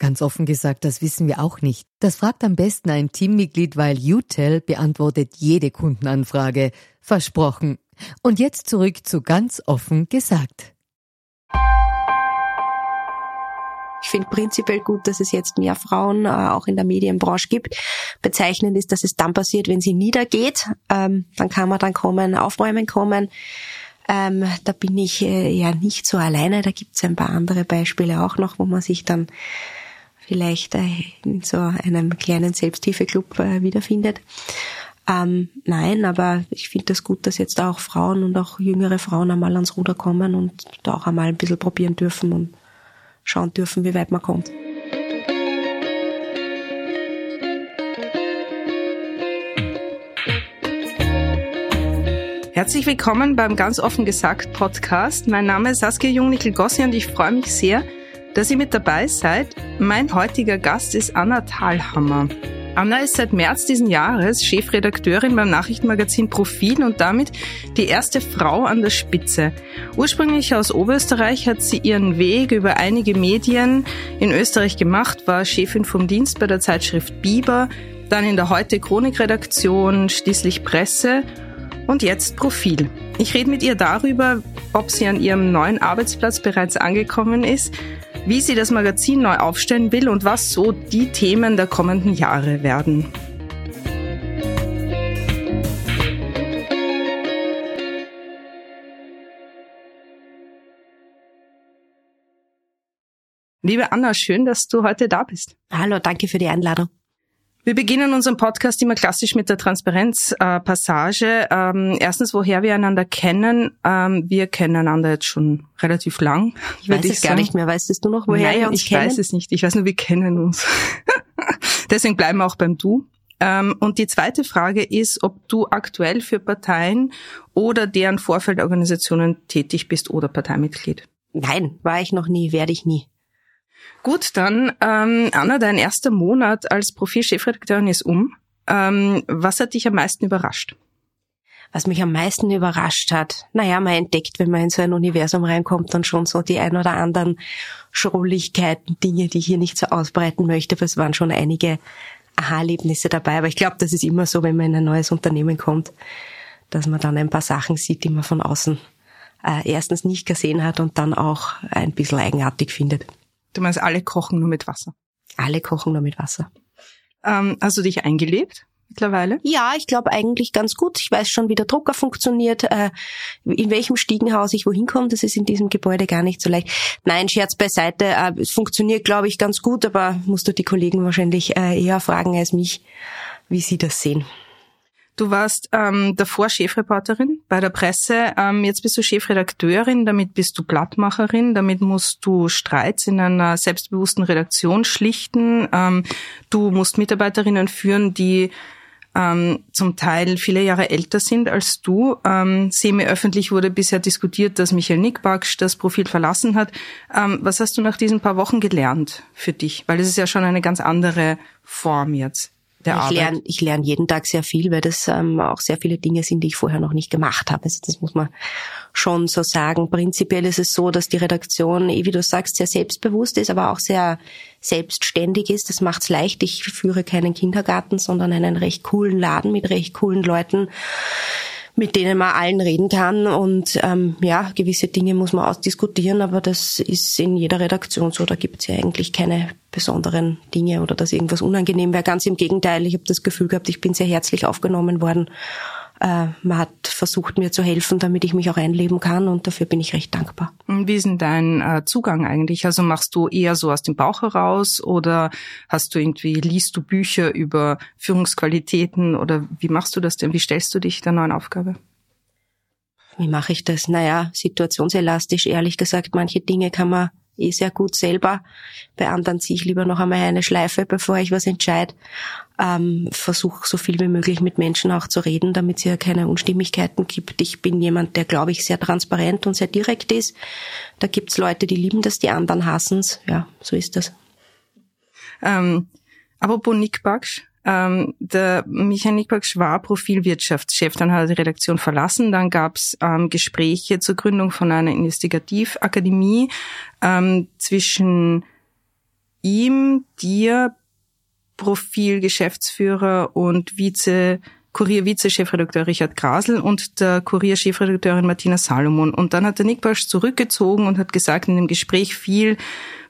Ganz offen gesagt, das wissen wir auch nicht. Das fragt am besten ein Teammitglied, weil UTEL beantwortet jede Kundenanfrage. Versprochen. Und jetzt zurück zu ganz offen gesagt. Ich finde prinzipiell gut, dass es jetzt mehr Frauen äh, auch in der Medienbranche gibt. Bezeichnend ist, dass es dann passiert, wenn sie niedergeht. Ähm, dann kann man dann kommen, aufräumen kommen. Ähm, da bin ich äh, ja nicht so alleine. Da gibt es ein paar andere Beispiele auch noch, wo man sich dann vielleicht äh, in so einem kleinen Selbsthilfeclub äh, wiederfindet. Ähm, nein, aber ich finde das gut, dass jetzt auch Frauen und auch jüngere Frauen einmal ans Ruder kommen und da auch einmal ein bisschen probieren dürfen und schauen dürfen, wie weit man kommt. Herzlich willkommen beim Ganz offen gesagt Podcast. Mein Name ist Saskia Jungnickel-Gossi und ich freue mich sehr, dass ihr mit dabei seid. Mein heutiger Gast ist Anna Thalhammer. Anna ist seit März diesen Jahres Chefredakteurin beim Nachrichtenmagazin Profil und damit die erste Frau an der Spitze. Ursprünglich aus Oberösterreich hat sie ihren Weg über einige Medien in Österreich gemacht, war Chefin vom Dienst bei der Zeitschrift Biber, dann in der Heute Chronikredaktion, schließlich Presse und jetzt Profil. Ich rede mit ihr darüber, ob sie an ihrem neuen Arbeitsplatz bereits angekommen ist, wie sie das Magazin neu aufstellen will und was so die Themen der kommenden Jahre werden. Liebe Anna, schön, dass du heute da bist. Hallo, danke für die Einladung. Wir beginnen unseren Podcast immer klassisch mit der Transparenzpassage. Äh, ähm, erstens, woher wir einander kennen. Ähm, wir kennen einander jetzt schon relativ lang. Ich weiß es gar nicht mehr. Weißt du noch, woher Nein, wir uns ich kennen? weiß es nicht. Ich weiß nur, wir kennen uns. Deswegen bleiben wir auch beim Du. Ähm, und die zweite Frage ist, ob du aktuell für Parteien oder deren Vorfeldorganisationen tätig bist oder Parteimitglied. Nein, war ich noch nie, werde ich nie. Gut, dann ähm, Anna, dein erster Monat als Profilchefredakteurin ist um. Ähm, was hat dich am meisten überrascht? Was mich am meisten überrascht hat, naja, man entdeckt, wenn man in so ein Universum reinkommt, dann schon so die ein oder anderen Schrulligkeiten, Dinge, die ich hier nicht so ausbreiten möchte, aber es waren schon einige Aha-Erlebnisse dabei. Aber ich glaube, das ist immer so, wenn man in ein neues Unternehmen kommt, dass man dann ein paar Sachen sieht, die man von außen äh, erstens nicht gesehen hat und dann auch ein bisschen eigenartig findet. Du meinst, alle kochen nur mit Wasser. Alle kochen nur mit Wasser. Ähm, hast du dich eingelebt mittlerweile? Ja, ich glaube eigentlich ganz gut. Ich weiß schon, wie der Drucker funktioniert, äh, in welchem Stiegenhaus ich wohin komme. Das ist in diesem Gebäude gar nicht so leicht. Nein, Scherz beiseite. Äh, es funktioniert, glaube ich, ganz gut, aber musst du die Kollegen wahrscheinlich äh, eher fragen als mich, wie sie das sehen. Du warst ähm, davor Chefreporterin bei der Presse, ähm, jetzt bist du Chefredakteurin, damit bist du Blattmacherin, damit musst du Streits in einer selbstbewussten Redaktion schlichten, ähm, du musst Mitarbeiterinnen führen, die ähm, zum Teil viele Jahre älter sind als du. Ähm, Semi-öffentlich wurde bisher diskutiert, dass Michael Nickbaksch das Profil verlassen hat. Ähm, was hast du nach diesen paar Wochen gelernt für dich? Weil es ist ja schon eine ganz andere Form jetzt der ich Arbeit. lerne ich lerne jeden Tag sehr viel, weil das ähm, auch sehr viele Dinge sind, die ich vorher noch nicht gemacht habe. Also das muss man schon so sagen. Prinzipiell ist es so, dass die Redaktion, eh, wie du sagst, sehr selbstbewusst ist, aber auch sehr selbstständig ist. Das macht's leicht. Ich führe keinen Kindergarten, sondern einen recht coolen Laden mit recht coolen Leuten mit denen man allen reden kann. Und ähm, ja, gewisse Dinge muss man ausdiskutieren, aber das ist in jeder Redaktion so. Da gibt's ja eigentlich keine besonderen Dinge oder dass irgendwas unangenehm wäre. Ganz im Gegenteil, ich habe das Gefühl gehabt, ich bin sehr herzlich aufgenommen worden. Äh, man hat versucht, mir zu helfen, damit ich mich auch einleben kann und dafür bin ich recht dankbar. Wie ist denn dein äh, Zugang eigentlich? Also machst du eher so aus dem Bauch heraus oder hast du irgendwie, liest du Bücher über Führungsqualitäten oder wie machst du das denn? Wie stellst du dich der neuen Aufgabe? Wie mache ich das? Naja, situationselastisch, ehrlich gesagt. Manche Dinge kann man eh sehr gut selber. Bei anderen ziehe ich lieber noch einmal eine Schleife, bevor ich was entscheide. Ähm, Versuche so viel wie möglich mit Menschen auch zu reden, damit es ja keine Unstimmigkeiten gibt. Ich bin jemand, der, glaube ich, sehr transparent und sehr direkt ist. Da gibt's Leute, die lieben das, die anderen hassen's. Ja, so ist das. Ähm, apropos Nick Baksch, ähm, der Michael Nickberg war Profilwirtschaftschef, dann hat er die Redaktion verlassen, dann gab es ähm, Gespräche zur Gründung von einer Investigativakademie ähm, zwischen ihm, dir, Profilgeschäftsführer und Vize Kurier-Vize-Chefredakteur Richard Grasel und der Kurier-Chefredakteurin Martina Salomon. Und dann hat der Nick Basch zurückgezogen und hat gesagt in dem Gespräch viel,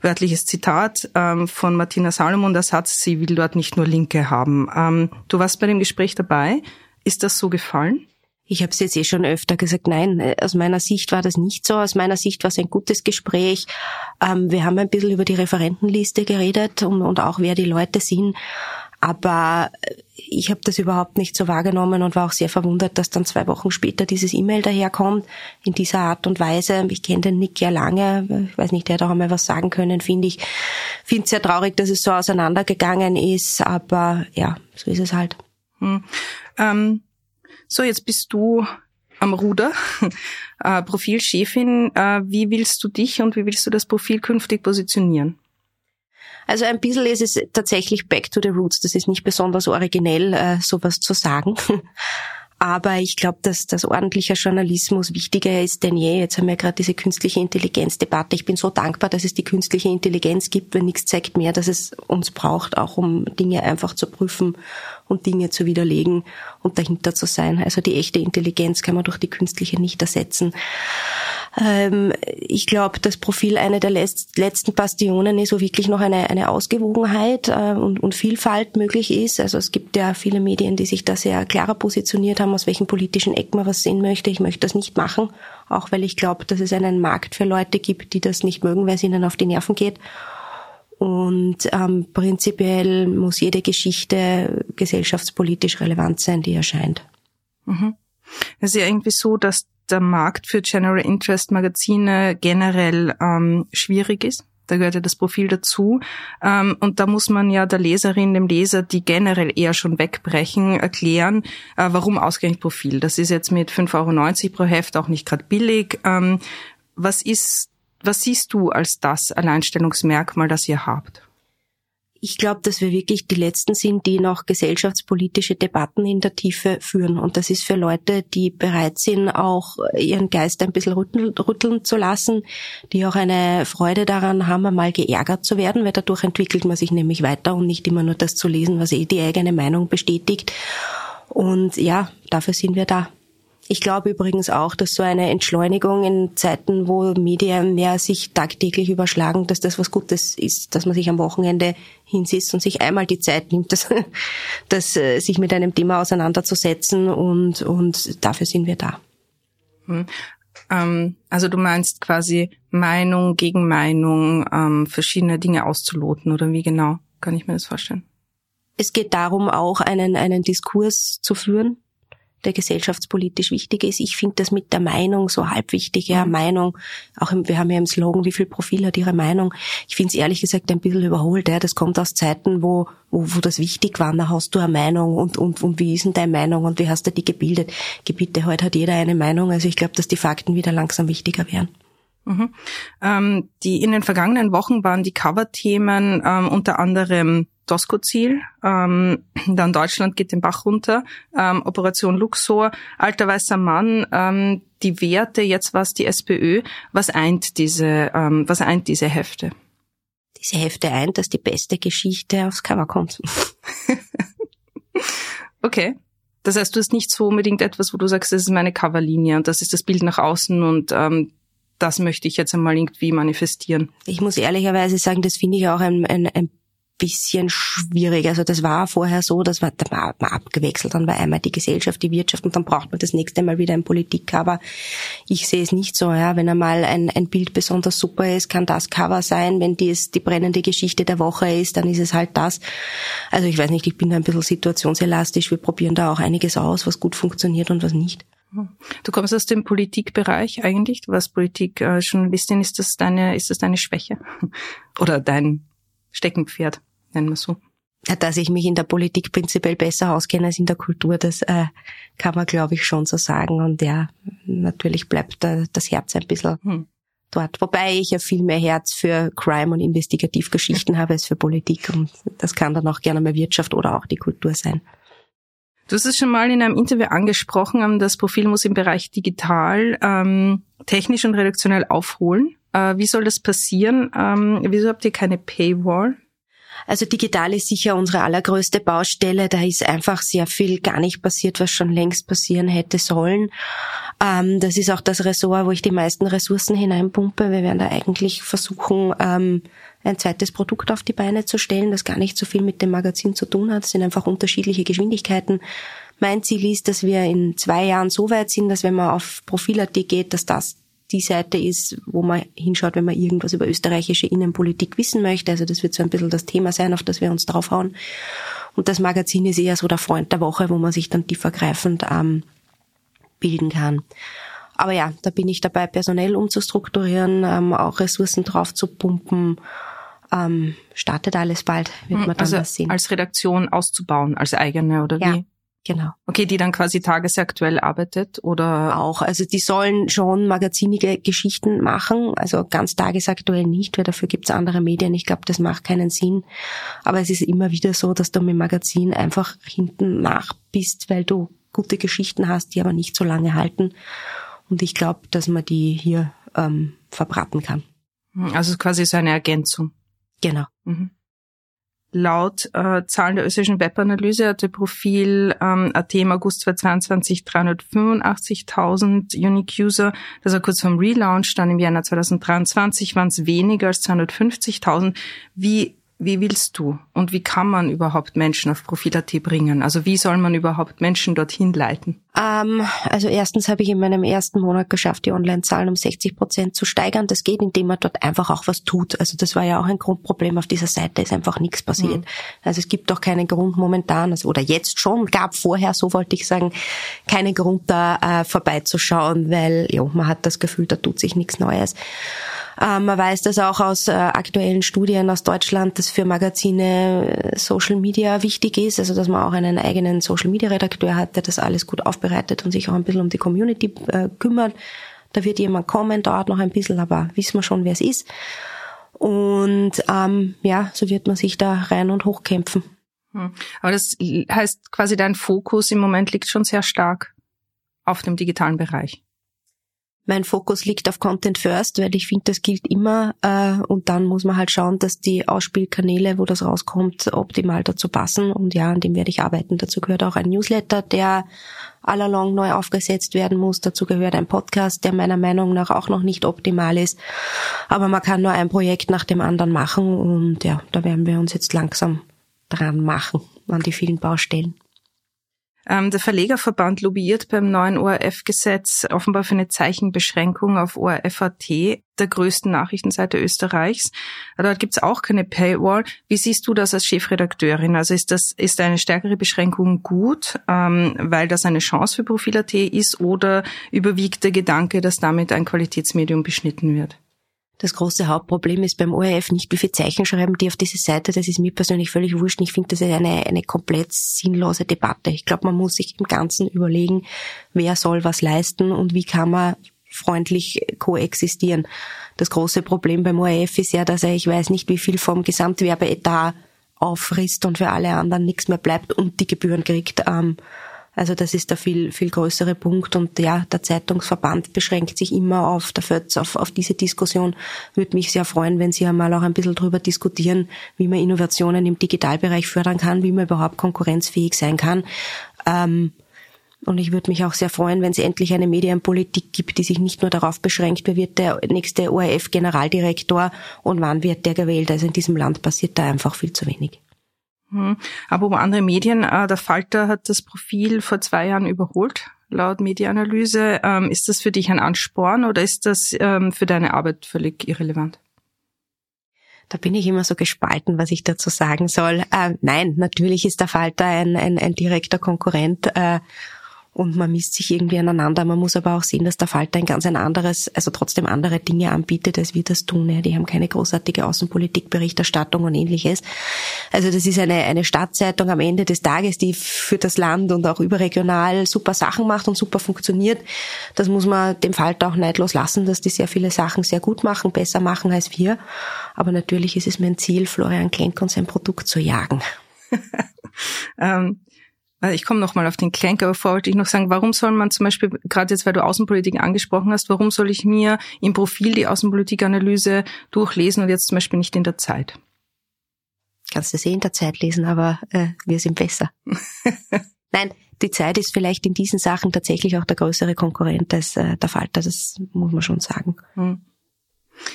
wörtliches Zitat ähm, von Martina Salomon, der Satz, sie will dort nicht nur Linke haben. Ähm, du warst bei dem Gespräch dabei. Ist das so gefallen? Ich habe es jetzt eh schon öfter gesagt, nein, aus meiner Sicht war das nicht so. Aus meiner Sicht war es ein gutes Gespräch. Ähm, wir haben ein bisschen über die Referentenliste geredet und, und auch wer die Leute sind. Aber ich habe das überhaupt nicht so wahrgenommen und war auch sehr verwundert, dass dann zwei Wochen später dieses E-Mail daherkommt in dieser Art und Weise. Ich kenne den Nick ja lange, ich weiß nicht, der hat auch einmal was sagen können, finde ich. Finde es sehr traurig, dass es so auseinandergegangen ist, aber ja, so ist es halt. Hm. Ähm, so, jetzt bist du am Ruder, äh, Profilchefin. Äh, wie willst du dich und wie willst du das Profil künftig positionieren? Also ein bisschen ist es tatsächlich back to the roots. Das ist nicht besonders originell, äh, sowas zu sagen. Aber ich glaube, dass das ordentlicher Journalismus wichtiger ist denn je. Jetzt haben wir gerade diese künstliche Intelligenz-Debatte. Ich bin so dankbar, dass es die künstliche Intelligenz gibt, weil nichts zeigt mehr, dass es uns braucht, auch um Dinge einfach zu prüfen und Dinge zu widerlegen und dahinter zu sein. Also die echte Intelligenz kann man durch die künstliche nicht ersetzen. Ähm, ich glaube, das Profil eine der letzten Bastionen ist, wo wirklich noch eine, eine Ausgewogenheit äh, und, und Vielfalt möglich ist. Also es gibt ja viele Medien, die sich da sehr klarer positioniert haben, aus welchen politischen Eck man was sehen möchte. Ich möchte das nicht machen, auch weil ich glaube, dass es einen Markt für Leute gibt, die das nicht mögen, weil es ihnen auf die Nerven geht. Und ähm, prinzipiell muss jede Geschichte gesellschaftspolitisch relevant sein, die erscheint. Mhm. Es ist ja irgendwie so, dass der Markt für General Interest Magazine generell ähm, schwierig ist. Da gehört ja das Profil dazu. Ähm, und da muss man ja der Leserin, dem Leser, die generell eher schon wegbrechen, erklären, äh, warum ausgerechnet Profil. Das ist jetzt mit 5,90 Euro pro Heft auch nicht gerade billig. Ähm, was ist, was siehst du als das Alleinstellungsmerkmal, das ihr habt? Ich glaube, dass wir wirklich die Letzten sind, die noch gesellschaftspolitische Debatten in der Tiefe führen. Und das ist für Leute, die bereit sind, auch ihren Geist ein bisschen rütteln, zu lassen, die auch eine Freude daran haben, einmal geärgert zu werden, weil dadurch entwickelt man sich nämlich weiter und nicht immer nur das zu lesen, was eh die eigene Meinung bestätigt. Und ja, dafür sind wir da. Ich glaube übrigens auch, dass so eine Entschleunigung in Zeiten, wo Medien mehr sich tagtäglich überschlagen, dass das was Gutes ist, dass man sich am Wochenende hinsitzt und sich einmal die Zeit nimmt, das, das, äh, sich mit einem Thema auseinanderzusetzen und, und dafür sind wir da. Hm. Ähm, also du meinst quasi Meinung gegen Meinung, ähm, verschiedene Dinge auszuloten oder wie genau kann ich mir das vorstellen? Es geht darum, auch einen, einen Diskurs zu führen, der gesellschaftspolitisch wichtig ist. Ich finde das mit der Meinung so halb wichtig. Ja, mhm. Meinung, auch im, wir haben ja im Slogan, wie viel Profil hat Ihre Meinung? Ich finde es ehrlich gesagt ein bisschen überholt. Ja. Das kommt aus Zeiten, wo, wo, wo das wichtig war. Da hast du eine Meinung und, und, und wie ist denn deine Meinung und wie hast du die gebildet? Gebiete, heute hat jeder eine Meinung. Also ich glaube, dass die Fakten wieder langsam wichtiger werden. Mhm. Ähm, die in den vergangenen Wochen waren die Coverthemen ähm, unter anderem Doskozil, ähm, dann Deutschland geht den Bach runter, ähm, Operation Luxor, alter weißer Mann, ähm, die Werte, jetzt was die SPÖ, was eint diese, ähm, was eint diese Hefte? Diese Hefte eint, dass die beste Geschichte aufs Cover kommt. okay. Das heißt, du hast nicht so unbedingt etwas, wo du sagst, das ist meine Coverlinie und das ist das Bild nach außen und ähm, das möchte ich jetzt einmal irgendwie manifestieren. Ich muss ehrlicherweise sagen, das finde ich auch ein, ein, ein bisschen schwierig. Also das war vorher so, dass man, da war man abgewechselt. Dann war einmal die Gesellschaft, die Wirtschaft und dann braucht man das nächste Mal wieder ein Politikcover. Ich sehe es nicht so. Ja. Wenn einmal ein, ein Bild besonders super ist, kann das Cover sein. Wenn dies die brennende Geschichte der Woche ist, dann ist es halt das. Also ich weiß nicht, ich bin da ein bisschen situationselastisch. Wir probieren da auch einiges aus, was gut funktioniert und was nicht. Du kommst aus dem Politikbereich eigentlich. Du warst Politikjournalistin. Ist das deine, ist das deine Schwäche? Oder dein Steckenpferd? Nennen wir so. Dass ich mich in der Politik prinzipiell besser auskenne als in der Kultur, das äh, kann man, glaube ich, schon so sagen. Und ja, natürlich bleibt da das Herz ein bisschen hm. dort. Wobei ich ja viel mehr Herz für Crime und Investigativgeschichten habe als für Politik. Und das kann dann auch gerne mal Wirtschaft oder auch die Kultur sein. Du hast es schon mal in einem Interview angesprochen, ähm, das Profil muss im Bereich digital, ähm, technisch und redaktionell aufholen. Äh, wie soll das passieren? Ähm, wieso habt ihr keine Paywall? Also digital ist sicher unsere allergrößte Baustelle. Da ist einfach sehr viel gar nicht passiert, was schon längst passieren hätte sollen. Ähm, das ist auch das Ressort, wo ich die meisten Ressourcen hineinpumpe. Wir werden da eigentlich versuchen, ähm, ein zweites Produkt auf die Beine zu stellen, das gar nicht so viel mit dem Magazin zu tun hat. Es sind einfach unterschiedliche Geschwindigkeiten. Mein Ziel ist, dass wir in zwei Jahren so weit sind, dass wenn man auf Profil.at geht, dass das die Seite ist, wo man hinschaut, wenn man irgendwas über österreichische Innenpolitik wissen möchte. Also das wird so ein bisschen das Thema sein, auf das wir uns draufhauen. Und das Magazin ist eher so der Freund der Woche, wo man sich dann tiefergreifend ähm, bilden kann. Aber ja, da bin ich dabei, personell umzustrukturieren, ähm, auch Ressourcen drauf zu pumpen. Ähm, startet alles bald, wird hm, man dann also das sehen. Als Redaktion auszubauen, als eigene oder ja. Genau. Okay, die dann quasi tagesaktuell arbeitet oder? Auch. Also die sollen schon magazinige Geschichten machen, also ganz tagesaktuell nicht, weil dafür gibt's andere Medien. Ich glaube, das macht keinen Sinn. Aber es ist immer wieder so, dass du mit Magazin einfach hinten nach bist, weil du gute Geschichten hast, die aber nicht so lange halten. Und ich glaube, dass man die hier ähm, verbraten kann. Also quasi so eine Ergänzung. Genau. Mhm. Laut äh, Zahlen der österreichischen Webanalyse hatte Profil ähm, AT im August 2022 385.000 Unique User. Das war kurz vom Relaunch. Dann im Jänner 2023 waren es weniger als 250.000. Wie wie willst du und wie kann man überhaupt Menschen auf Profil.at bringen? Also wie soll man überhaupt Menschen dorthin leiten? Ähm, also erstens habe ich in meinem ersten Monat geschafft, die Online-Zahlen um 60 Prozent zu steigern. Das geht, indem man dort einfach auch was tut. Also das war ja auch ein Grundproblem auf dieser Seite, ist einfach nichts passiert. Mhm. Also es gibt auch keinen Grund momentan, also, oder jetzt schon, gab vorher, so wollte ich sagen, keinen Grund da äh, vorbeizuschauen, weil ja, man hat das Gefühl, da tut sich nichts Neues. Ähm, man weiß das auch aus äh, aktuellen Studien aus Deutschland, dass für Magazine äh, Social Media wichtig ist, also dass man auch einen eigenen Social Media Redakteur hat, der das alles gut aufbereitet und sich auch ein bisschen um die Community äh, kümmert. Da wird jemand kommen, dauert noch ein bisschen, aber wissen wir schon, wer es ist. Und ähm, ja, so wird man sich da rein und hochkämpfen. Hm. Aber das heißt quasi, dein Fokus im Moment liegt schon sehr stark auf dem digitalen Bereich. Mein Fokus liegt auf Content First, weil ich finde, das gilt immer. Äh, und dann muss man halt schauen, dass die Ausspielkanäle, wo das rauskommt, optimal dazu passen. Und ja, an dem werde ich arbeiten. Dazu gehört auch ein Newsletter, der allalong neu aufgesetzt werden muss. Dazu gehört ein Podcast, der meiner Meinung nach auch noch nicht optimal ist. Aber man kann nur ein Projekt nach dem anderen machen. Und ja, da werden wir uns jetzt langsam dran machen an die vielen Baustellen. Ähm, der Verlegerverband lobbyiert beim neuen ORF-Gesetz offenbar für eine Zeichenbeschränkung auf ORF.at, der größten Nachrichtenseite Österreichs. Dort gibt es auch keine Paywall. Wie siehst du das als Chefredakteurin? Also ist das ist eine stärkere Beschränkung gut, ähm, weil das eine Chance für Profil.at ist, oder überwiegt der Gedanke, dass damit ein Qualitätsmedium beschnitten wird? Das große Hauptproblem ist beim ORF nicht, wie viel Zeichen schreiben die auf diese Seite. Das ist mir persönlich völlig wurscht. Ich finde, das ist eine, eine komplett sinnlose Debatte. Ich glaube, man muss sich im Ganzen überlegen, wer soll was leisten und wie kann man freundlich koexistieren. Das große Problem beim ORF ist ja, dass er, ich weiß nicht, wie viel vom Gesamtwerbeetat auffrisst und für alle anderen nichts mehr bleibt und die Gebühren kriegt. Ähm, also das ist der viel, viel größere Punkt. Und ja, der Zeitungsverband beschränkt sich immer auf der FÖTZ, auf, auf diese Diskussion. Würde mich sehr freuen, wenn Sie einmal auch ein bisschen darüber diskutieren, wie man Innovationen im Digitalbereich fördern kann, wie man überhaupt konkurrenzfähig sein kann. Ähm, Und ich würde mich auch sehr freuen, wenn es endlich eine Medienpolitik gibt, die sich nicht nur darauf beschränkt, wer wird der nächste ORF-Generaldirektor und wann wird der gewählt. Also in diesem Land passiert da einfach viel zu wenig. Hm. Aber um andere Medien, äh, der Falter hat das Profil vor zwei Jahren überholt, laut Medienanalyse. Ähm, ist das für dich ein Ansporn oder ist das ähm, für deine Arbeit völlig irrelevant? Da bin ich immer so gespalten, was ich dazu sagen soll. Äh, nein, natürlich ist der Falter ein, ein, ein direkter Konkurrent. Äh, und man misst sich irgendwie aneinander. Man muss aber auch sehen, dass der Falter ein ganz ein anderes, also trotzdem andere Dinge anbietet, als wir das tun. Die haben keine großartige Außenpolitikberichterstattung und ähnliches. Also das ist eine, eine Stadtzeitung am Ende des Tages, die für das Land und auch überregional super Sachen macht und super funktioniert. Das muss man dem Falter auch neidlos lassen, dass die sehr viele Sachen sehr gut machen, besser machen als wir. Aber natürlich ist es mein Ziel, Florian Klenk und sein Produkt zu jagen. ähm, also ich komme nochmal auf den Klenk, aber vorher wollte ich noch sagen, warum soll man zum Beispiel, gerade jetzt, weil du Außenpolitik angesprochen hast, warum soll ich mir im Profil die Außenpolitikanalyse durchlesen und jetzt zum Beispiel nicht in der Zeit? Kannst du sie in der Zeit lesen, aber äh, wir sind besser. Nein, die Zeit ist vielleicht in diesen Sachen tatsächlich auch der größere Konkurrent als äh, der Falter, das muss man schon sagen. Hm.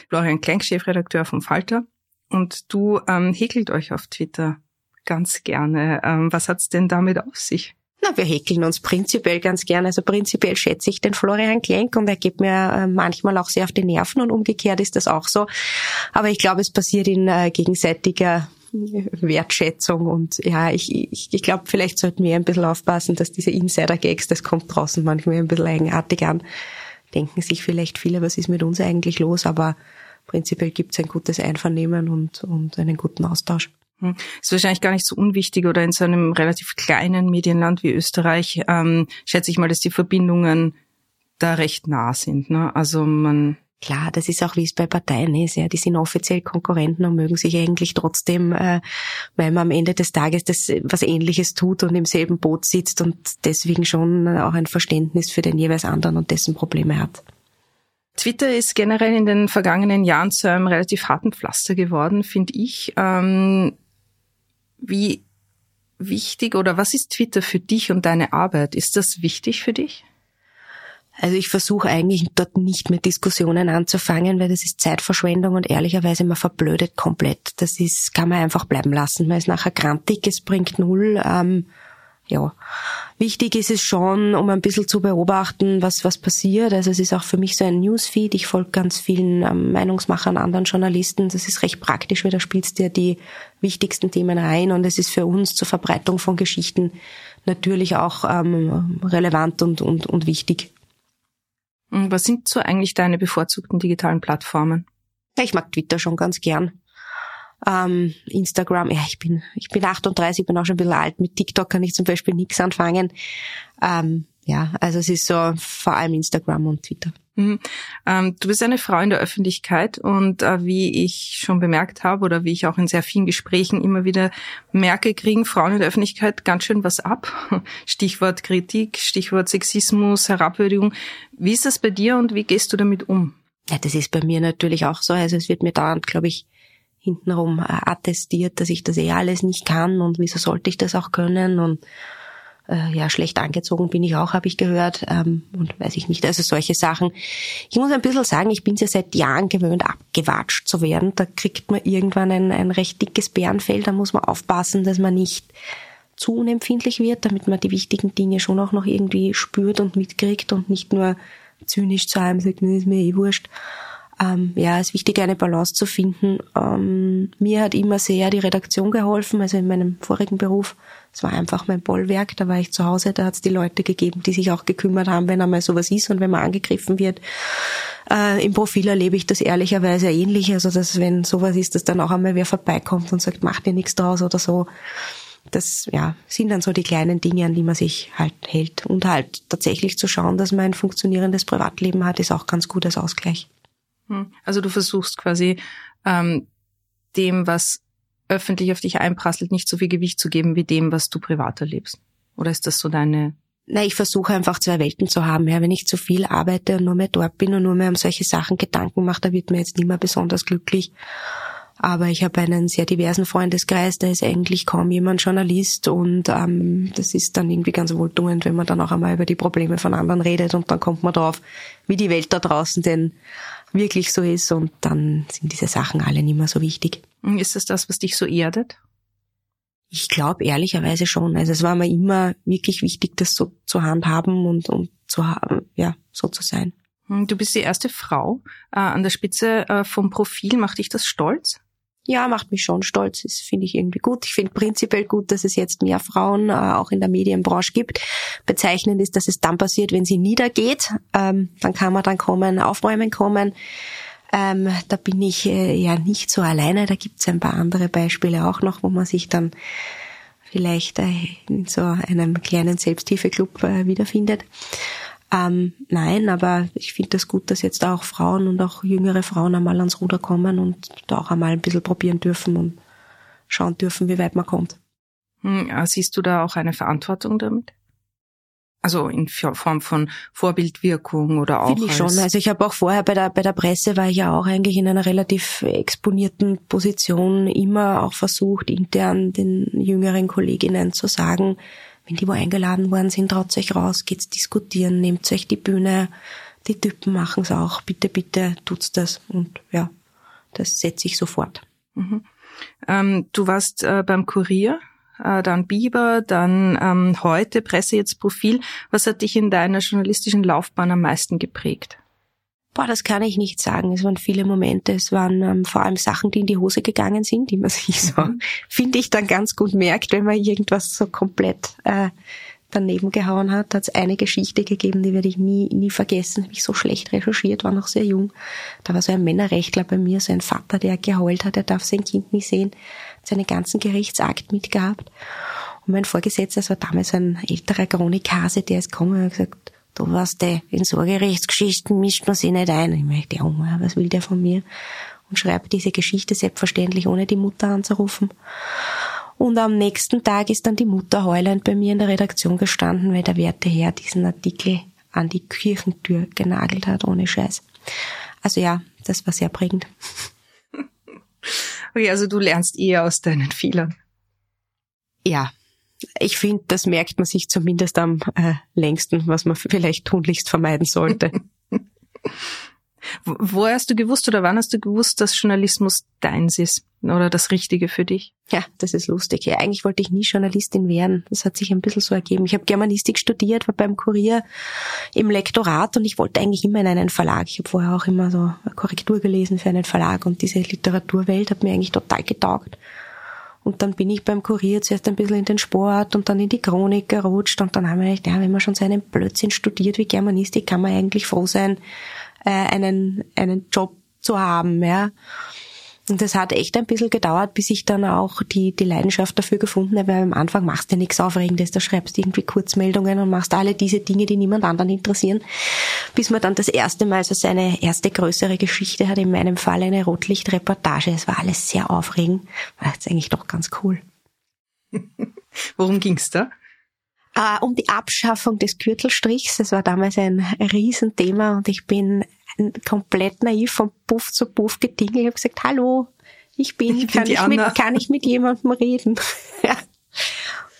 Florian Klenk, Chefredakteur vom Falter. Und du ähm, häkelt euch auf Twitter ganz gerne. Ähm, was hat's denn damit auf sich? Na, wir häkeln uns prinzipiell ganz gerne. Also prinzipiell schätze ich den Florian Klenk und er geht mir äh, manchmal auch sehr auf die Nerven und umgekehrt ist das auch so. Aber ich glaube, es passiert in äh, gegenseitiger Wertschätzung und ja, ich, ich, ich glaube, vielleicht sollten wir ein bisschen aufpassen, dass diese Insider-Gags, das kommt draußen manchmal ein bisschen eigenartig an. Denken sich vielleicht viele, was ist mit uns eigentlich los, aber prinzipiell gibt es ein gutes Einvernehmen und, und einen guten Austausch. Hm. Ist wahrscheinlich gar nicht so unwichtig oder in so einem relativ kleinen Medienland wie Österreich ähm, schätze ich mal, dass die Verbindungen da recht nah sind. Ne? Also man Klar, das ist auch wie es bei Parteien ist. Ja, die sind offiziell Konkurrenten und mögen sich eigentlich trotzdem, äh, weil man am Ende des Tages das was Ähnliches tut und im selben Boot sitzt und deswegen schon auch ein Verständnis für den jeweils anderen und dessen Probleme hat. Twitter ist generell in den vergangenen Jahren zu einem relativ harten Pflaster geworden, finde ich. Ähm, wie wichtig oder was ist Twitter für dich und deine Arbeit? Ist das wichtig für dich? Also ich versuche eigentlich dort nicht mehr Diskussionen anzufangen, weil das ist Zeitverschwendung und ehrlicherweise man verblödet komplett. Das ist, kann man einfach bleiben lassen. Man ist nachher grantig, es bringt null. Ähm, ja, wichtig ist es schon, um ein bisschen zu beobachten, was, was passiert. Also es ist auch für mich so ein Newsfeed. Ich folge ganz vielen ähm, Meinungsmachern, anderen Journalisten. Das ist recht praktisch, weil da spielst du ja die wichtigsten Themen rein und es ist für uns zur Verbreitung von Geschichten natürlich auch ähm, relevant und, und, und wichtig. Was sind so eigentlich deine bevorzugten digitalen Plattformen? Ja, ich mag Twitter schon ganz gern. Ähm, Instagram, ja, ich bin, ich bin 38, bin auch schon ein bisschen alt. Mit TikTok kann ich zum Beispiel nichts anfangen. Ähm, ja, also es ist so vor allem Instagram und Twitter. Mhm. Ähm, du bist eine Frau in der Öffentlichkeit und äh, wie ich schon bemerkt habe oder wie ich auch in sehr vielen Gesprächen immer wieder merke, kriegen Frauen in der Öffentlichkeit ganz schön was ab. Stichwort Kritik, Stichwort Sexismus, Herabwürdigung. Wie ist das bei dir und wie gehst du damit um? Ja, das ist bei mir natürlich auch so. Also es wird mir dauernd, glaube ich, hintenrum äh, attestiert, dass ich das eh alles nicht kann und wieso sollte ich das auch können und äh, ja, schlecht angezogen bin ich auch, habe ich gehört ähm, und weiß ich nicht, also solche Sachen. Ich muss ein bisschen sagen, ich bin ja seit Jahren gewöhnt, abgewatscht zu werden. Da kriegt man irgendwann ein, ein recht dickes Bärenfell, da muss man aufpassen, dass man nicht zu unempfindlich wird, damit man die wichtigen Dinge schon auch noch irgendwie spürt und mitkriegt und nicht nur zynisch zu einem sagt, nee, ist mir eh wurscht ähm, ja, es ist wichtig, eine Balance zu finden. Ähm, mir hat immer sehr die Redaktion geholfen, also in meinem vorigen Beruf. Es war einfach mein Bollwerk, da war ich zu Hause, da hat es die Leute gegeben, die sich auch gekümmert haben, wenn einmal sowas ist und wenn man angegriffen wird. Äh, Im Profil erlebe ich das ehrlicherweise ähnlich, also dass wenn sowas ist, dass dann auch einmal wer vorbeikommt und sagt, mach dir nichts draus oder so. Das ja, sind dann so die kleinen Dinge, an die man sich halt hält. Und halt tatsächlich zu schauen, dass man ein funktionierendes Privatleben hat, ist auch ganz gut als Ausgleich. Hm. Also du versuchst quasi ähm, dem, was öffentlich auf dich einprasselt, nicht so viel Gewicht zu geben wie dem, was du privat erlebst. Oder ist das so deine na, ich versuche einfach zwei Welten zu haben. Ja, wenn ich zu viel arbeite und nur mehr dort bin und nur mehr um solche Sachen Gedanken mache, da wird mir jetzt nicht mehr besonders glücklich. Aber ich habe einen sehr diversen Freundeskreis, da ist eigentlich kaum jemand Journalist und ähm, das ist dann irgendwie ganz wohltuend, wenn man dann auch einmal über die Probleme von anderen redet und dann kommt man drauf, wie die Welt da draußen denn wirklich so ist und dann sind diese Sachen alle nicht mehr so wichtig. Ist es das, was dich so erdet? Ich glaube ehrlicherweise schon. Also es war mir immer wirklich wichtig, das so zu handhaben und, und zu haben, ja, so zu sein. Hm, du bist die erste Frau äh, an der Spitze äh, vom Profil. Macht dich das stolz? Ja, macht mich schon stolz. Das finde ich irgendwie gut. Ich finde prinzipiell gut, dass es jetzt mehr Frauen äh, auch in der Medienbranche gibt. Bezeichnend ist, dass es dann passiert, wenn sie niedergeht. Ähm, dann kann man dann kommen, aufräumen kommen. Ähm, da bin ich äh, ja nicht so alleine. Da gibt es ein paar andere Beispiele auch noch, wo man sich dann vielleicht äh, in so einem kleinen Selbsthilfeclub äh, wiederfindet. Ähm, nein, aber ich finde das gut, dass jetzt auch Frauen und auch jüngere Frauen einmal ans Ruder kommen und da auch einmal ein bisschen probieren dürfen und schauen dürfen, wie weit man kommt. Hm, siehst du da auch eine Verantwortung damit? Also in Form von Vorbildwirkung oder auch. Finde ich schon. Also ich habe auch vorher bei der bei der Presse war ich ja auch eigentlich in einer relativ exponierten Position immer auch versucht intern den jüngeren Kolleginnen zu sagen, wenn die wo eingeladen worden sind, traut euch raus, geht's diskutieren, nehmt euch die Bühne, die Typen machen's auch, bitte, bitte tut's das. Und ja, das setze ich sofort. Mhm. Ähm, du warst äh, beim Kurier, äh, dann Biber, dann ähm, heute Presse jetzt Profil. Was hat dich in deiner journalistischen Laufbahn am meisten geprägt? Boah, das kann ich nicht sagen. Es waren viele Momente. Es waren ähm, vor allem Sachen, die in die Hose gegangen sind, die man sich so, mhm. finde ich, dann ganz gut merkt, wenn man irgendwas so komplett äh, daneben gehauen hat. Da hat es eine Geschichte gegeben, die werde ich nie, nie vergessen. Habe ich so schlecht recherchiert, war noch sehr jung. Da war so ein Männerrechtler bei mir, so ein Vater, der geheult hat, er darf sein Kind nicht sehen, hat seinen ganzen Gerichtsakt mitgehabt. Und mein Vorgesetzter, das war damals ein älterer Chronikasse, der ist gekommen und hat gesagt, du weißt, in Sorgerechtsgeschichten mischt man sich nicht ein. Ich meine, der Junge, was will der von mir? Und schreibt diese Geschichte selbstverständlich, ohne die Mutter anzurufen. Und am nächsten Tag ist dann die Mutter heulend bei mir in der Redaktion gestanden, weil der werte Herr diesen Artikel an die Kirchentür genagelt hat, ohne Scheiß. Also ja, das war sehr prägend. Okay, also du lernst eher aus deinen Fehlern. Ja, ich finde, das merkt man sich zumindest am äh, längsten, was man vielleicht tunlichst vermeiden sollte. Wo hast du gewusst oder wann hast du gewusst, dass Journalismus deins ist oder das Richtige für dich? Ja, das ist lustig. Ja, eigentlich wollte ich nie Journalistin werden. Das hat sich ein bisschen so ergeben. Ich habe Germanistik studiert, war beim Kurier im Lektorat und ich wollte eigentlich immer in einen Verlag. Ich habe vorher auch immer so Korrektur gelesen für einen Verlag und diese Literaturwelt hat mir eigentlich total getaugt. Und dann bin ich beim Kurier zuerst ein bisschen in den Sport und dann in die Chronik gerutscht und dann haben wir gedacht, ja, wenn man schon so einen Blödsinn studiert wie Germanistik, kann man eigentlich froh sein, äh, einen, einen Job zu haben, ja. Und das hat echt ein bisschen gedauert, bis ich dann auch die, die Leidenschaft dafür gefunden habe, weil am Anfang machst du nichts Aufregendes, da schreibst du irgendwie Kurzmeldungen und machst alle diese Dinge, die niemand anderen interessieren, bis man dann das erste Mal so seine erste größere Geschichte hat, in meinem Fall eine Rotlichtreportage. Es war alles sehr aufregend, war jetzt eigentlich doch ganz cool. Worum ging's da? Uh, um die Abschaffung des Gürtelstrichs. Das war damals ein Riesenthema und ich bin komplett naiv von Puff zu Puff getingelt. Ich habe gesagt, hallo, ich bin, ich kann, ich mit, kann ich mit jemandem reden? ja.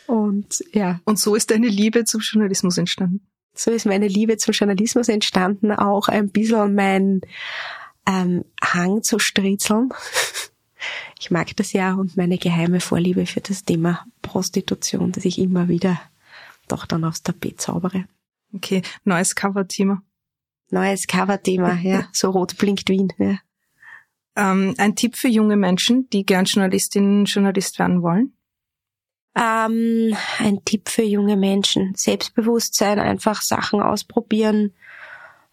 Und ja. Und so ist deine Liebe zum Journalismus entstanden. So ist meine Liebe zum Journalismus entstanden, auch ein bisschen mein ähm, Hang zu Stritzeln. Ich mag das ja und meine geheime Vorliebe für das Thema Prostitution, das ich immer wieder doch dann aufs Tapet zaubere. Okay, neues Cover-Thema. Neues Cover-Thema, ja. So rot blinkt Wien, ja. Ähm, ein Tipp für junge Menschen, die gern Journalistin, Journalist werden wollen? Ähm, ein Tipp für junge Menschen. Selbstbewusstsein, einfach Sachen ausprobieren,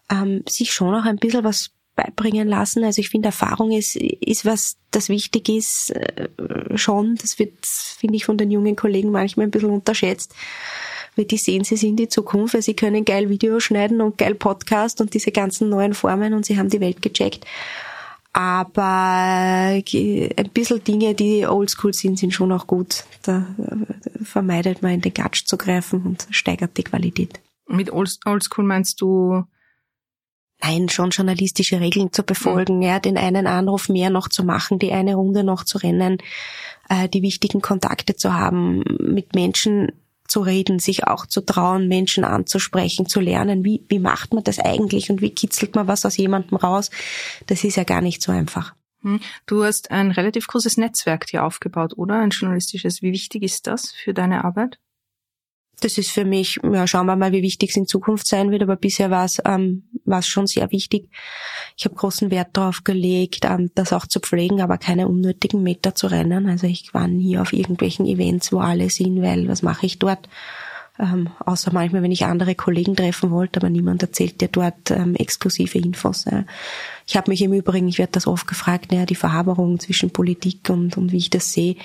ähm, sich schon auch ein bisschen was beibringen lassen. Also ich finde, Erfahrung ist, ist was, das wichtig ist, äh, schon. Das wird, finde ich, von den jungen Kollegen manchmal ein bisschen unterschätzt weil die sehen, sie sind die Zukunft, weil sie können geil Video schneiden und geil Podcast und diese ganzen neuen Formen und sie haben die Welt gecheckt. Aber äh, ein bisschen Dinge, die oldschool sind, sind schon auch gut. Da äh, vermeidet man in den Gatsch zu greifen und steigert die Qualität. Mit oldschool meinst du Nein, schon journalistische Regeln zu befolgen, ja, den einen Anruf mehr noch zu machen, die eine Runde noch zu rennen, äh, die wichtigen Kontakte zu haben, mit Menschen zu reden, sich auch zu trauen, Menschen anzusprechen, zu lernen, wie, wie macht man das eigentlich und wie kitzelt man was aus jemandem raus. Das ist ja gar nicht so einfach. Hm. Du hast ein relativ großes Netzwerk dir aufgebaut, oder? Ein journalistisches. Wie wichtig ist das für deine Arbeit? Das ist für mich, ja, schauen wir mal, wie wichtig es in Zukunft sein wird, aber bisher war es ähm, war's schon sehr wichtig. Ich habe großen Wert darauf gelegt, ähm, das auch zu pflegen, aber keine unnötigen Meter zu rennen. Also ich war nie auf irgendwelchen Events, wo alle sind, weil was mache ich dort? Ähm, außer manchmal, wenn ich andere Kollegen treffen wollte, aber niemand erzählt dir dort ähm, exklusive Infos. Ja. Ich habe mich im Übrigen, ich werde das oft gefragt, naja, die Verhaberung zwischen Politik und, und wie ich das sehe,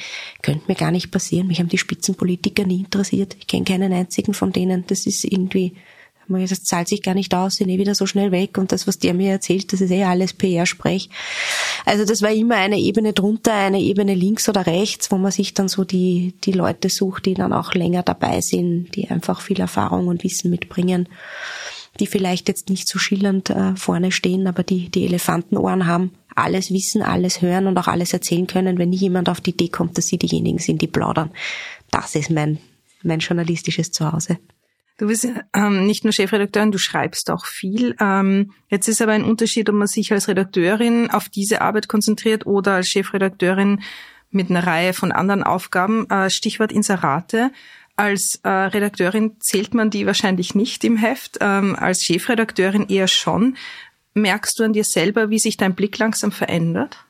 könnte mir gar nicht passieren. Mich haben die Spitzenpolitiker nie interessiert. Ich kenne keinen einzigen von denen. Das ist irgendwie das zahlt sich gar nicht aus, sind eh wieder so schnell weg und das, was der mir erzählt, das ist eh alles PR-Sprech. Also das war immer eine Ebene drunter, eine Ebene links oder rechts, wo man sich dann so die, die Leute sucht, die dann auch länger dabei sind, die einfach viel Erfahrung und Wissen mitbringen, die vielleicht jetzt nicht so schillernd äh, vorne stehen, aber die, die Elefantenohren haben, alles wissen, alles hören und auch alles erzählen können, wenn nie jemand auf die Idee kommt, dass sie diejenigen sind, die plaudern. Das ist mein, mein journalistisches Zuhause. Du bist ähm, nicht nur Chefredakteurin, du schreibst auch viel. Ähm, jetzt ist aber ein Unterschied, ob man sich als Redakteurin auf diese Arbeit konzentriert oder als Chefredakteurin mit einer Reihe von anderen Aufgaben. Äh, Stichwort Inserate. Als äh, Redakteurin zählt man die wahrscheinlich nicht im Heft, ähm, als Chefredakteurin eher schon. Merkst du an dir selber, wie sich dein Blick langsam verändert?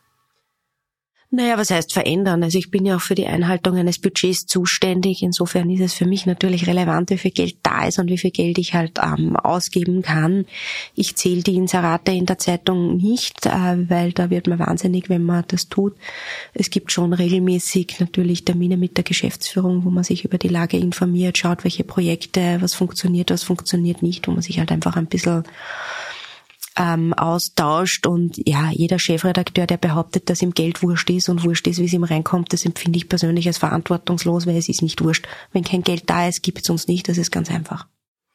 Naja, was heißt verändern? Also ich bin ja auch für die Einhaltung eines Budgets zuständig. Insofern ist es für mich natürlich relevant, wie viel Geld da ist und wie viel Geld ich halt ähm, ausgeben kann. Ich zähle die Inserate in der Zeitung nicht, äh, weil da wird man wahnsinnig, wenn man das tut. Es gibt schon regelmäßig natürlich Termine mit der Geschäftsführung, wo man sich über die Lage informiert, schaut, welche Projekte, was funktioniert, was funktioniert nicht, wo man sich halt einfach ein bisschen ähm, austauscht und ja, jeder Chefredakteur, der behauptet, dass ihm Geld wurscht ist und wurscht ist, wie es ihm reinkommt, das empfinde ich persönlich als verantwortungslos, weil es ist nicht wurscht. Wenn kein Geld da ist, gibt es uns nicht, das ist ganz einfach.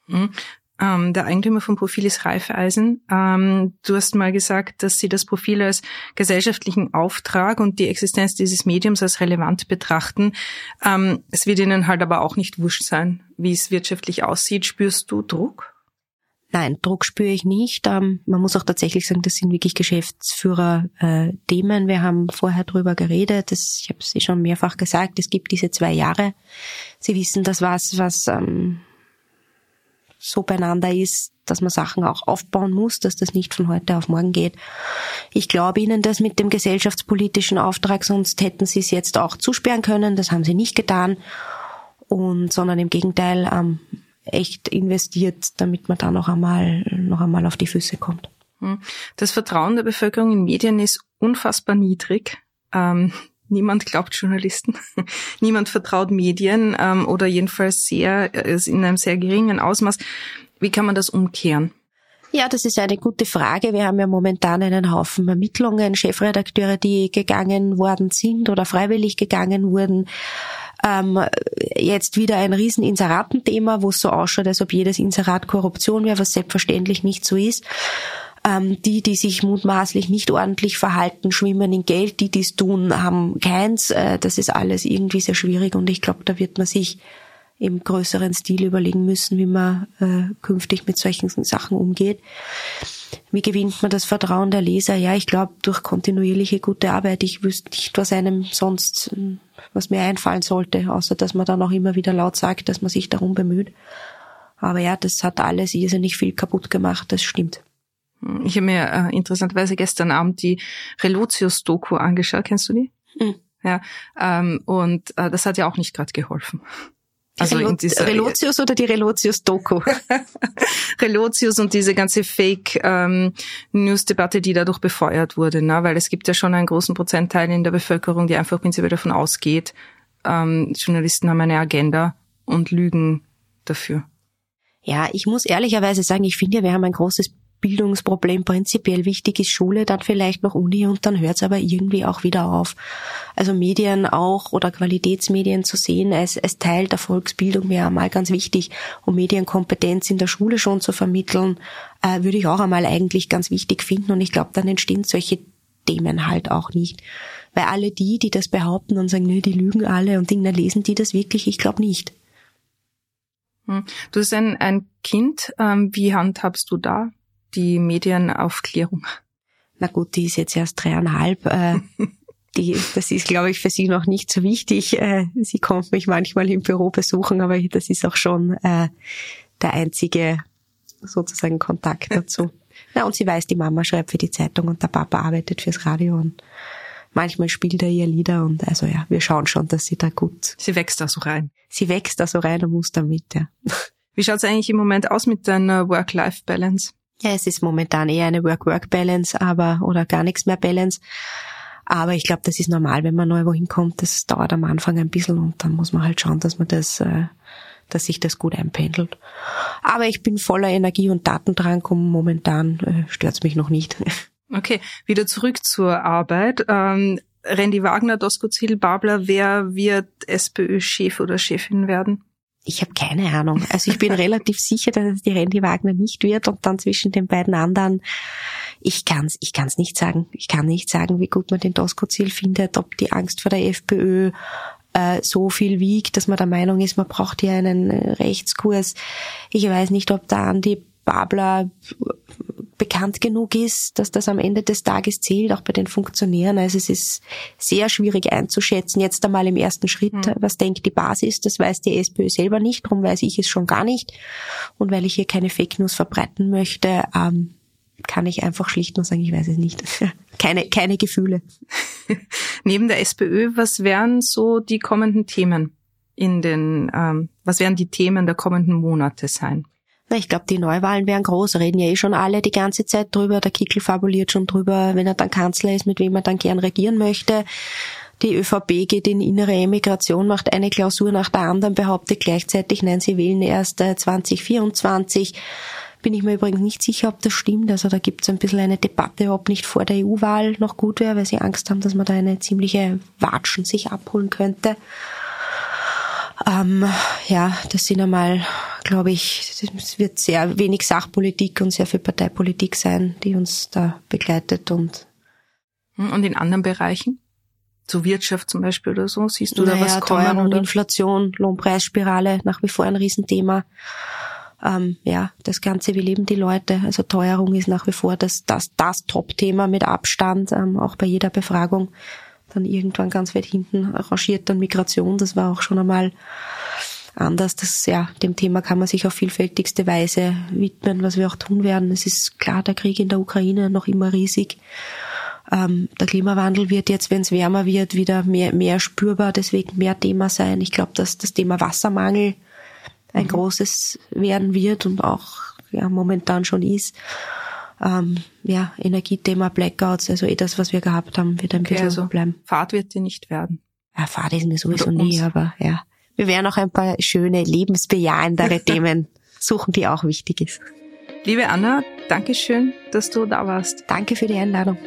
Mhm. Ähm, der Eigentümer vom Profil ist Raiffeisen. Ähm, du hast mal gesagt, dass sie das Profil als gesellschaftlichen Auftrag und die Existenz dieses Mediums als relevant betrachten. Ähm, es wird ihnen halt aber auch nicht wurscht sein, wie es wirtschaftlich aussieht. Spürst du Druck? Nein, Druck spüre ich nicht. Ähm, man muss auch tatsächlich sagen, das sind wirklich Geschäftsführer-Themen. Äh, Wir haben vorher drüber geredet. Das, ich habe es eh schon mehrfach gesagt. Es gibt diese zwei Jahre. Sie wissen, das was, was ähm, so beieinander ist, dass man Sachen auch aufbauen muss, dass das nicht von heute auf morgen geht. Ich glaube Ihnen das mit dem gesellschaftspolitischen Auftrag, sonst hätten Sie es jetzt auch zusperren können. Das haben Sie nicht getan. Und, sondern im Gegenteil, ähm, echt investiert, damit man da noch einmal, noch einmal auf die Füße kommt. Hm. Das Vertrauen der Bevölkerung in Medien ist unfassbar niedrig. Ähm, niemand glaubt Journalisten. niemand vertraut Medien ähm, oder jedenfalls sehr, äh, in einem sehr geringen Ausmaß. Wie kann man das umkehren? Ja, das ist eine gute Frage. Wir haben ja momentan einen Haufen Ermittlungen, Chefredakteure, die gegangen worden sind oder freiwillig gegangen wurden. Ähm, jetzt wieder ein riesen Inseratenthema, wo es so ausschaut, als ob jedes Inserat Korruption wäre, was selbstverständlich nicht so ist. Ähm, die, die sich mutmaßlich nicht ordentlich verhalten, schwimmen in Geld. Die, die es tun, haben keins. Äh, das ist alles irgendwie sehr schwierig und ich glaube, da wird man sich im größeren Stil überlegen müssen, wie man äh, künftig mit solchen Sachen umgeht. Wie gewinnt man das Vertrauen der Leser? Ja, ich glaube, durch kontinuierliche gute Arbeit. Ich wüsste nicht, was einem sonst, was mir einfallen sollte, außer dass man dann auch immer wieder laut sagt, dass man sich darum bemüht. Aber ja, das hat alles irrsinnig viel kaputt gemacht, das stimmt. Ich habe mir äh, interessanterweise gestern Abend die Relotius-Doku angeschaut. Kennst du die? Mhm. Ja, ähm, und äh, das hat ja auch nicht gerade geholfen. Also Relo dieser, Relotius oder die Relotius-Doku? Relotius und diese ganze Fake-News-Debatte, ähm, die dadurch befeuert wurde, ne? weil es gibt ja schon einen großen Prozentteil in der Bevölkerung, die einfach prinzipiell davon ausgeht, ähm, Journalisten haben eine Agenda und lügen dafür. Ja, ich muss ehrlicherweise sagen, ich finde, wir haben ein großes Bildungsproblem prinzipiell wichtig ist Schule, dann vielleicht noch Uni und dann hört es aber irgendwie auch wieder auf. Also Medien auch oder Qualitätsmedien zu sehen als, als Teil der Volksbildung wäre einmal ganz wichtig, um Medienkompetenz in der Schule schon zu vermitteln, äh, würde ich auch einmal eigentlich ganz wichtig finden und ich glaube, dann entstehen solche Themen halt auch nicht. Weil alle die, die das behaupten und sagen, nö, die lügen alle und Dinge lesen die das wirklich, ich glaube nicht. Hm. Du bist ein, ein Kind, ähm, wie handhabst du da die Medienaufklärung? Na gut, die ist jetzt erst dreieinhalb. Äh, die, das ist, glaube ich, für sie noch nicht so wichtig. Äh, sie kommt mich manchmal im Büro besuchen, aber das ist auch schon äh, der einzige sozusagen Kontakt dazu. Na, und sie weiß, die Mama schreibt für die Zeitung und der Papa arbeitet fürs Radio und manchmal spielt er ihr Lieder und also ja, wir schauen schon, dass sie da gut. Sie wächst da so rein. Sie wächst da so rein und muss damit, ja. Wie schaut's eigentlich im Moment aus mit deiner Work-Life-Balance? Ja, es ist momentan eher eine Work-Work-Balance, aber oder gar nichts mehr Balance. Aber ich glaube, das ist normal, wenn man neu wohin kommt. Das dauert am Anfang ein bisschen und dann muss man halt schauen, dass man das, äh, dass sich das gut einpendelt. Aber ich bin voller Energie und Datendrang und momentan äh, stört's mich noch nicht. Okay, wieder zurück zur Arbeit. Ähm, Randy Wagner, Doskozil Babler, wer wird SPÖ-Chef oder Chefin werden? Ich habe keine Ahnung. Also ich bin relativ sicher, dass es die Randy Wagner nicht wird und dann zwischen den beiden anderen. Ich kann's, ich kann's nicht sagen. Ich kann nicht sagen, wie gut man den Doskozil findet, ob die Angst vor der FPÖ äh, so viel wiegt, dass man der Meinung ist, man braucht hier einen Rechtskurs. Ich weiß nicht, ob da Andi Babler bekannt genug ist, dass das am Ende des Tages zählt, auch bei den Funktionären. Also es ist sehr schwierig einzuschätzen. Jetzt einmal im ersten Schritt, mhm. was denkt die Basis, das weiß die SPÖ selber nicht, darum weiß ich es schon gar nicht. Und weil ich hier keine Fake News verbreiten möchte, ähm, kann ich einfach schlicht nur sagen, ich weiß es nicht. keine, keine Gefühle. Neben der SPÖ, was wären so die kommenden Themen in den, ähm, was werden die Themen der kommenden Monate sein? Ich glaube, die Neuwahlen wären groß, reden ja eh schon alle die ganze Zeit drüber. Der Kickel fabuliert schon drüber, wenn er dann Kanzler ist, mit wem er dann gern regieren möchte. Die ÖVP geht in innere Emigration, macht eine Klausur nach der anderen, behauptet gleichzeitig, nein, sie wählen erst 2024. Äh, Bin ich mir übrigens nicht sicher, ob das stimmt. Also da gibt es ein bisschen eine Debatte, ob nicht vor der EU-Wahl noch gut wäre, weil sie Angst haben, dass man da eine ziemliche Watschen sich abholen könnte. Ähm, ja, das sind einmal, glaube ich, es wird sehr wenig Sachpolitik und sehr viel Parteipolitik sein, die uns da begleitet und hm, und in anderen Bereichen? Zur Wirtschaft zum Beispiel oder so? Siehst du naja, da was kommen? Teuerung, oder? Inflation, Lohnpreisspirale, nach wie vor ein Riesenthema. Ähm, ja, das Ganze, wie leben die Leute? Also Teuerung ist nach wie vor das, das, das Top-Thema mit Abstand, ähm, auch bei jeder Befragung dann irgendwann ganz weit hinten rangiert dann Migration. Das war auch schon einmal anders. Das, ja, dem Thema kann man sich auf vielfältigste Weise widmen, was wir auch tun werden. Es ist klar, der Krieg in der Ukraine noch immer riesig. Ähm, der Klimawandel wird jetzt, wenn es wärmer wird, wieder mehr, mehr spürbar, deswegen mehr Thema sein. Ich glaube, dass das Thema Wassermangel ein mhm. großes werden wird und auch ja, momentan schon ist ähm, ja, Energiethema, Blackouts, also eh das, was wir gehabt haben, wird ein okay, bisschen also bleiben. Fahrt wird die nicht werden. Ja, Fahrt ist mir sowieso nie, aber ja. Wir werden auch ein paar schöne, lebensbejahendere Themen suchen, die auch wichtig ist. Liebe Anna, danke schön, dass du da warst. Danke für die Einladung.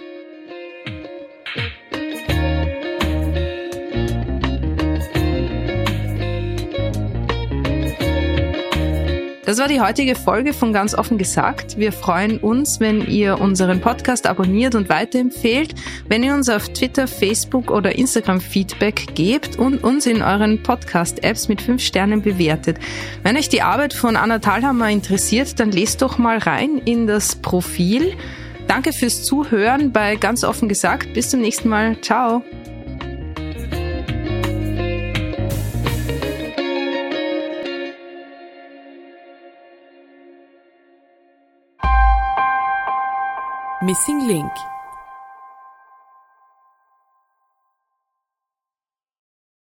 Das war die heutige Folge von Ganz offen gesagt. Wir freuen uns, wenn ihr unseren Podcast abonniert und weiterempfehlt, wenn ihr uns auf Twitter, Facebook oder Instagram Feedback gebt und uns in euren Podcast-Apps mit fünf Sternen bewertet. Wenn euch die Arbeit von Anna Thalhammer interessiert, dann lest doch mal rein in das Profil. Danke fürs Zuhören bei Ganz offen gesagt. Bis zum nächsten Mal. Ciao. Missing Link